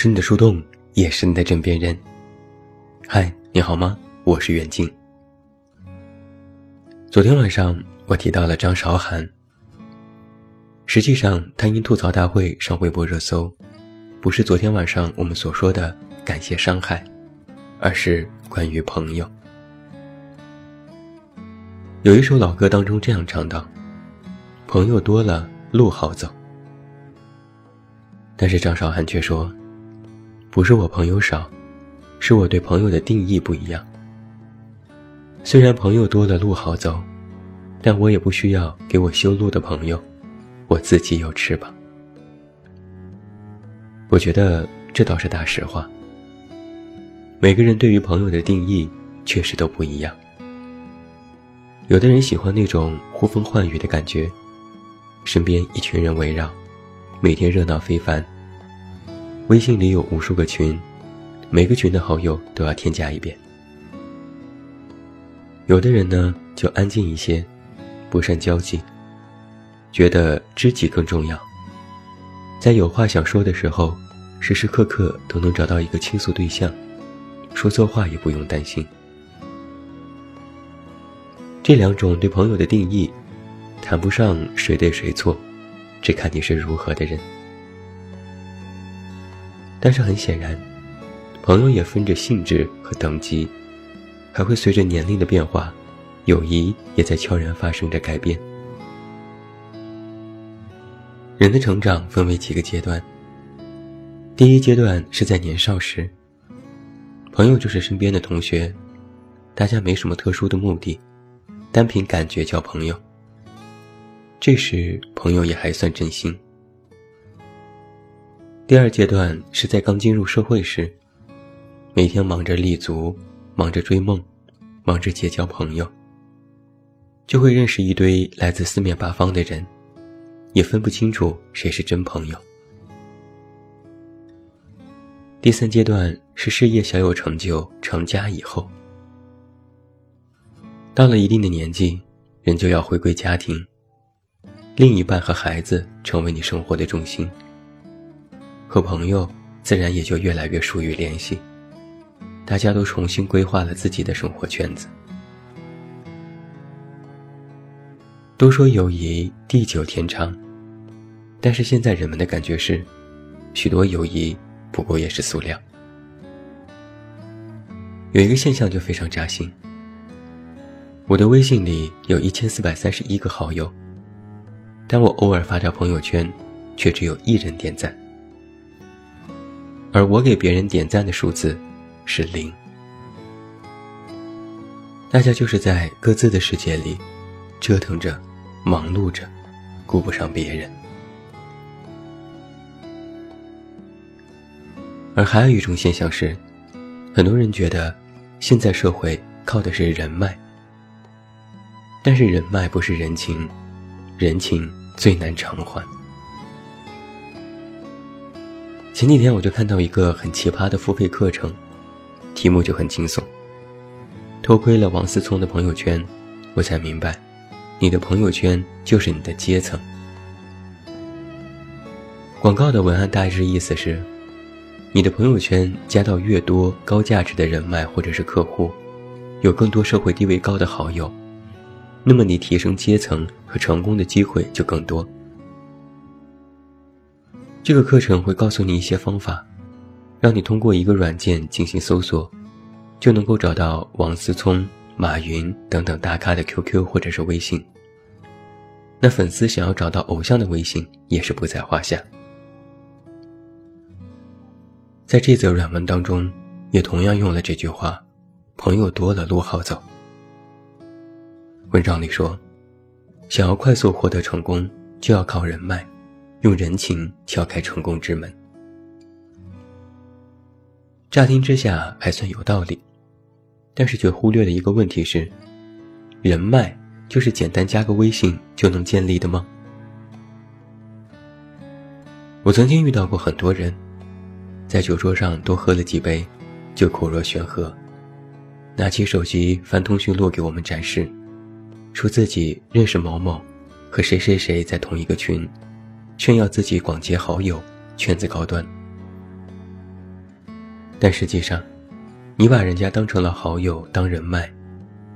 是你的树洞，也是你的枕边人。嗨，你好吗？我是袁静。昨天晚上我提到了张韶涵，实际上他因吐槽大会上微博热搜，不是昨天晚上我们所说的感谢伤害，而是关于朋友。有一首老歌当中这样唱道：“朋友多了，路好走。”但是张韶涵却说。不是我朋友少，是我对朋友的定义不一样。虽然朋友多了路好走，但我也不需要给我修路的朋友，我自己有翅膀。我觉得这倒是大实话。每个人对于朋友的定义确实都不一样。有的人喜欢那种呼风唤雨的感觉，身边一群人围绕，每天热闹非凡。微信里有无数个群，每个群的好友都要添加一遍。有的人呢就安静一些，不善交际，觉得知己更重要。在有话想说的时候，时时刻刻都能找到一个倾诉对象，说错话也不用担心。这两种对朋友的定义，谈不上谁对谁错，只看你是如何的人。但是很显然，朋友也分着性质和等级，还会随着年龄的变化，友谊也在悄然发生着改变。人的成长分为几个阶段。第一阶段是在年少时，朋友就是身边的同学，大家没什么特殊的目的，单凭感觉交朋友。这时朋友也还算真心。第二阶段是在刚进入社会时，每天忙着立足，忙着追梦，忙着结交朋友，就会认识一堆来自四面八方的人，也分不清楚谁是真朋友。第三阶段是事业小有成就、成家以后，到了一定的年纪，人就要回归家庭，另一半和孩子成为你生活的重心。和朋友自然也就越来越疏于联系，大家都重新规划了自己的生活圈子。都说友谊地久天长，但是现在人们的感觉是，许多友谊不过也是塑料。有一个现象就非常扎心，我的微信里有一千四百三十一个好友，但我偶尔发条朋友圈，却只有一人点赞。而我给别人点赞的数字是零，大家就是在各自的世界里折腾着、忙碌着，顾不上别人。而还有一种现象是，很多人觉得现在社会靠的是人脉，但是人脉不是人情，人情最难偿还。前几天我就看到一个很奇葩的付费课程，题目就很惊悚。偷窥了王思聪的朋友圈，我才明白，你的朋友圈就是你的阶层。广告的文案大致意思是，你的朋友圈加到越多高价值的人脉或者是客户，有更多社会地位高的好友，那么你提升阶层和成功的机会就更多。这个课程会告诉你一些方法，让你通过一个软件进行搜索，就能够找到王思聪、马云等等大咖的 QQ 或者是微信。那粉丝想要找到偶像的微信也是不在话下。在这则软文当中，也同样用了这句话：“朋友多了路好走。”文章里说，想要快速获得成功，就要靠人脉。用人情敲开成功之门，乍听之下还算有道理，但是却忽略了一个问题是：人脉就是简单加个微信就能建立的吗？我曾经遇到过很多人，在酒桌上多喝了几杯，就口若悬河，拿起手机翻通讯录给我们展示，说自己认识某某，和谁谁谁在同一个群。炫耀自己广结好友，圈子高端。但实际上，你把人家当成了好友、当人脉，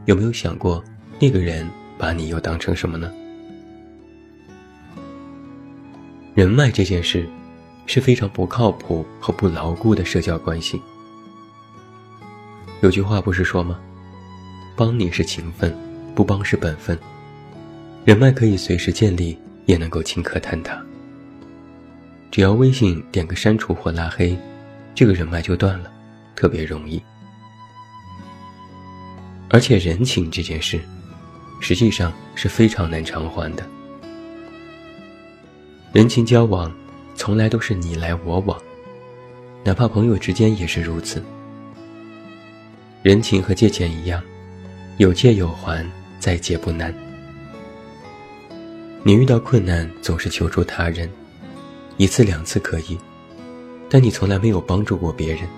有没有想过那个人把你又当成什么呢？人脉这件事是非常不靠谱和不牢固的社交关系。有句话不是说吗？帮你是情分，不帮是本分。人脉可以随时建立，也能够顷刻坍塌。只要微信点个删除或拉黑，这个人脉就断了，特别容易。而且人情这件事，实际上是非常难偿还的。人情交往，从来都是你来我往，哪怕朋友之间也是如此。人情和借钱一样，有借有还，再借不难。你遇到困难总是求助他人，一次两次可以，但你从来没有帮助过别人，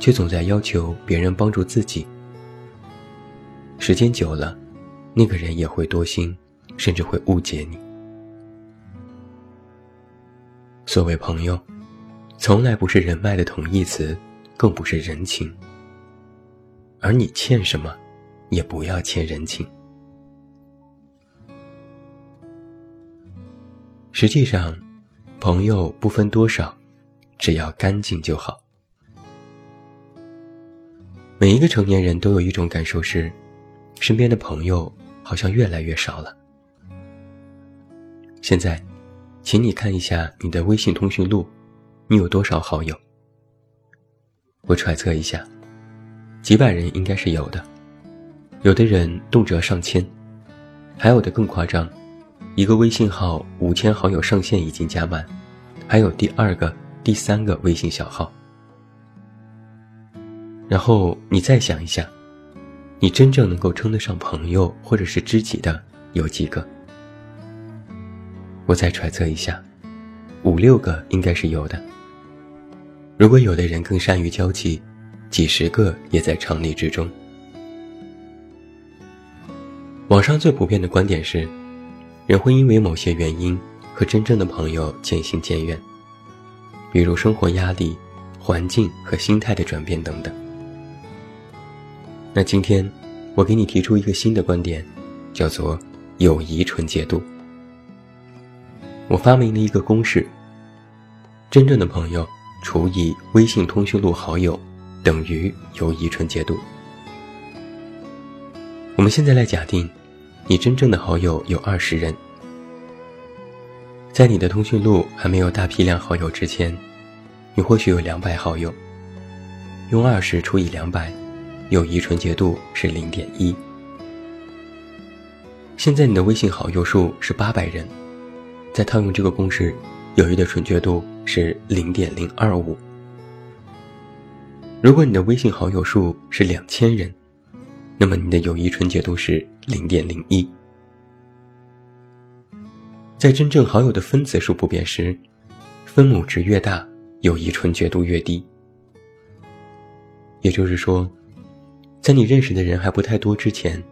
却总在要求别人帮助自己。时间久了，那个人也会多心，甚至会误解你。所谓朋友，从来不是人脉的同义词，更不是人情。而你欠什么，也不要欠人情。实际上，朋友不分多少，只要干净就好。每一个成年人都有一种感受是，身边的朋友好像越来越少了。现在，请你看一下你的微信通讯录，你有多少好友？我揣测一下。几百人应该是有的，有的人动辄上千，还有的更夸张，一个微信号五千好友上限已经加满，还有第二个、第三个微信小号。然后你再想一下，你真正能够称得上朋友或者是知己的有几个？我再揣测一下，五六个应该是有的。如果有的人更善于交际。几十个也在常理之中。网上最普遍的观点是，人会因为某些原因和真正的朋友渐行渐远，比如生活压力、环境和心态的转变等等。那今天，我给你提出一个新的观点，叫做“友谊纯洁度”。我发明了一个公式：真正的朋友除以微信通讯录好友。等于友谊纯洁度。我们现在来假定，你真正的好友有二十人，在你的通讯录还没有大批量好友之前，你或许有两百好友。用二十除以两百，友谊纯洁度是零点一。现在你的微信好友数是八百人，再套用这个公式，友谊的纯洁度是零点零二五。如果你的微信好友数是两千人，那么你的友谊纯洁度是零点零一。在真正好友的分子数不变时，分母值越大，友谊纯洁度越低。也就是说，在你认识的人还不太多之前，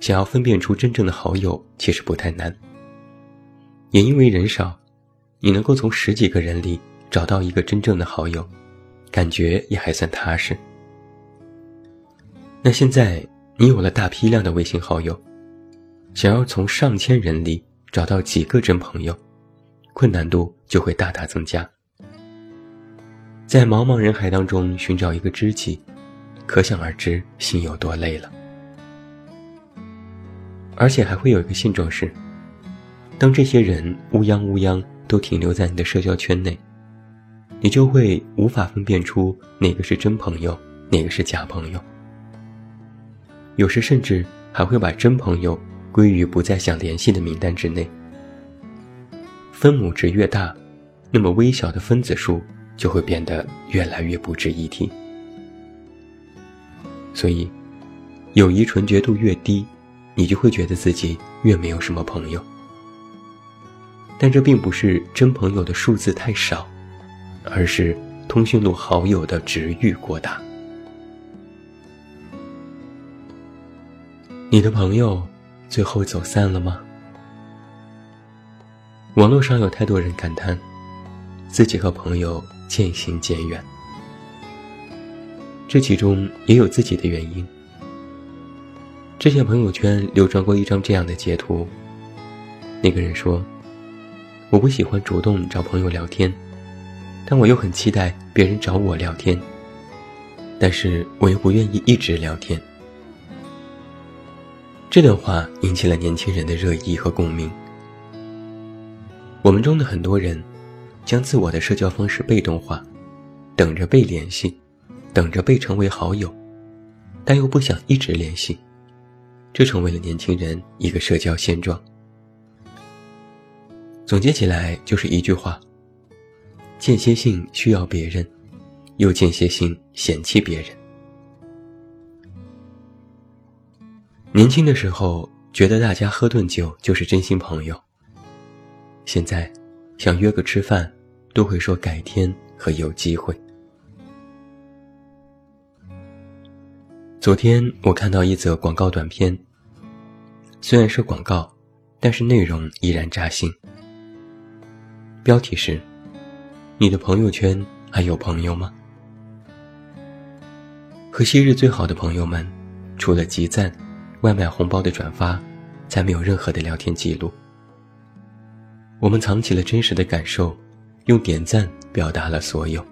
想要分辨出真正的好友其实不太难。也因为人少，你能够从十几个人里找到一个真正的好友。感觉也还算踏实。那现在你有了大批量的微信好友，想要从上千人里找到几个真朋友，困难度就会大大增加。在茫茫人海当中寻找一个知己，可想而知心有多累了。而且还会有一个现状是，当这些人乌泱乌泱都停留在你的社交圈内。你就会无法分辨出哪个是真朋友，哪个是假朋友。有时甚至还会把真朋友归于不再想联系的名单之内。分母值越大，那么微小的分子数就会变得越来越不值一提。所以，友谊纯洁度越低，你就会觉得自己越没有什么朋友。但这并不是真朋友的数字太少。而是通讯录好友的值域过大。你的朋友最后走散了吗？网络上有太多人感叹，自己和朋友渐行渐远。这其中也有自己的原因。之前朋友圈流传过一张这样的截图，那个人说：“我不喜欢主动找朋友聊天，但我又很期待别人找我聊天，但是我又不愿意一直聊天。”这段话引起了年轻人的热议和共鸣。我们中的很多人，将自我的社交方式被动化，等着被联系，等着被成为好友，但又不想一直联系。这成为了年轻人一个社交现状。总结起来就是一句话：间歇性需要别人，又间歇性嫌弃别人。年轻的时候觉得大家喝顿酒就是真心朋友，现在想约个吃饭，都会说改天和有机会。昨天我看到一则广告短片。虽然是广告，但是内容依然扎心。标题是：“你的朋友圈还有朋友吗？”和昔日最好的朋友们，除了集赞、外卖红包的转发，再没有任何的聊天记录。我们藏起了真实的感受，用点赞表达了所有。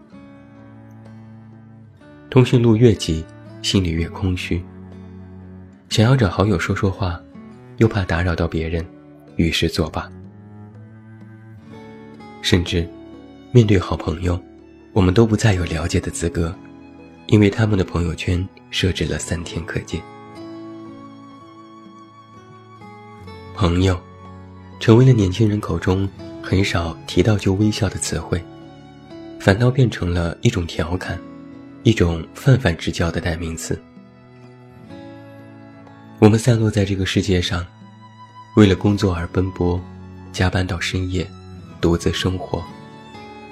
通讯录越挤。心里越空虚，想要找好友说说话，又怕打扰到别人，于是作罢。甚至，面对好朋友，我们都不再有了解的资格，因为他们的朋友圈设置了三天可见。朋友，成为了年轻人口中很少提到就微笑的词汇，反倒变成了一种调侃。一种泛泛之交的代名词。我们散落在这个世界上，为了工作而奔波，加班到深夜，独自生活，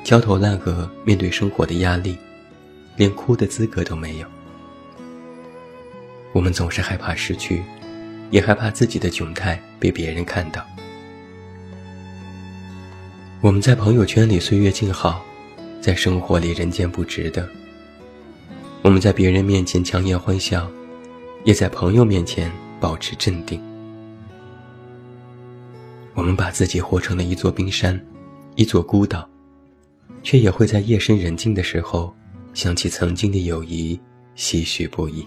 焦头烂额面对生活的压力，连哭的资格都没有。我们总是害怕失去，也害怕自己的窘态被别人看到。我们在朋友圈里岁月静好，在生活里人间不值得。我们在别人面前强颜欢笑，也在朋友面前保持镇定。我们把自己活成了一座冰山，一座孤岛，却也会在夜深人静的时候想起曾经的友谊，唏嘘不已。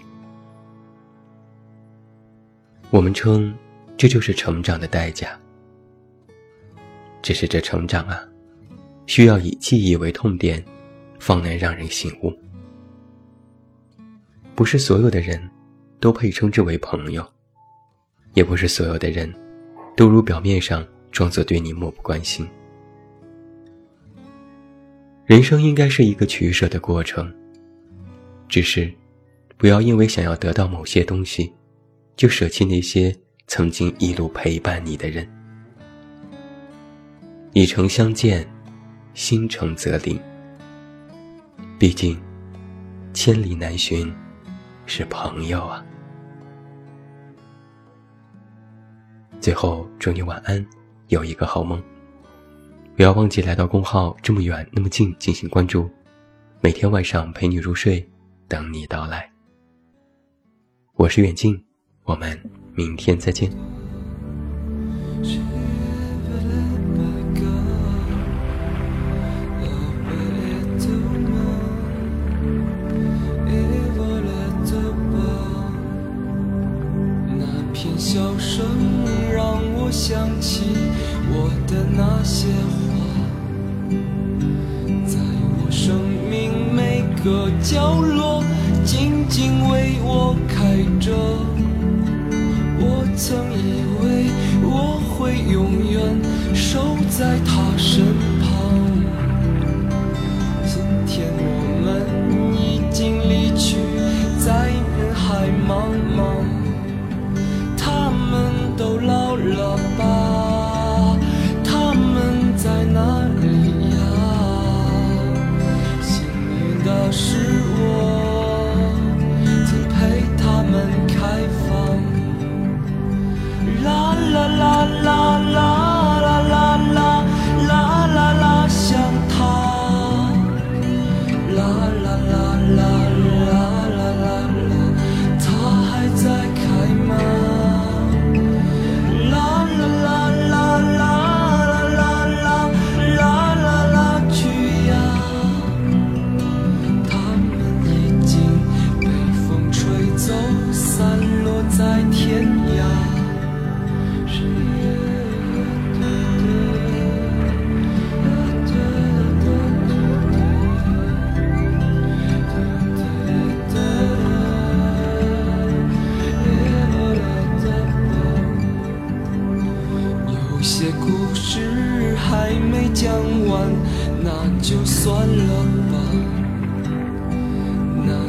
我们称这就是成长的代价。只是这成长啊，需要以记忆为痛点，方能让人醒悟。不是所有的人，都配称之为朋友；也不是所有的人，都如表面上装作对你漠不关心。人生应该是一个取舍的过程，只是，不要因为想要得到某些东西，就舍弃那些曾经一路陪伴你的人。以诚相见，心诚则灵。毕竟，千里难寻。是朋友啊！最后祝你晚安，有一个好梦。不要忘记来到公号这么远那么近进行关注，每天晚上陪你入睡，等你到来。我是远近，我们明天再见。他们都老了。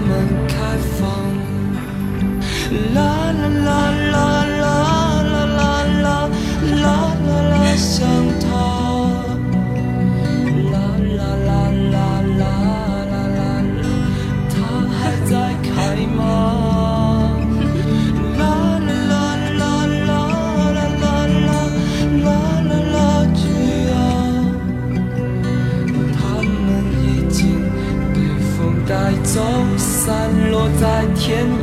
他们开放。天。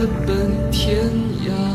各奔天涯。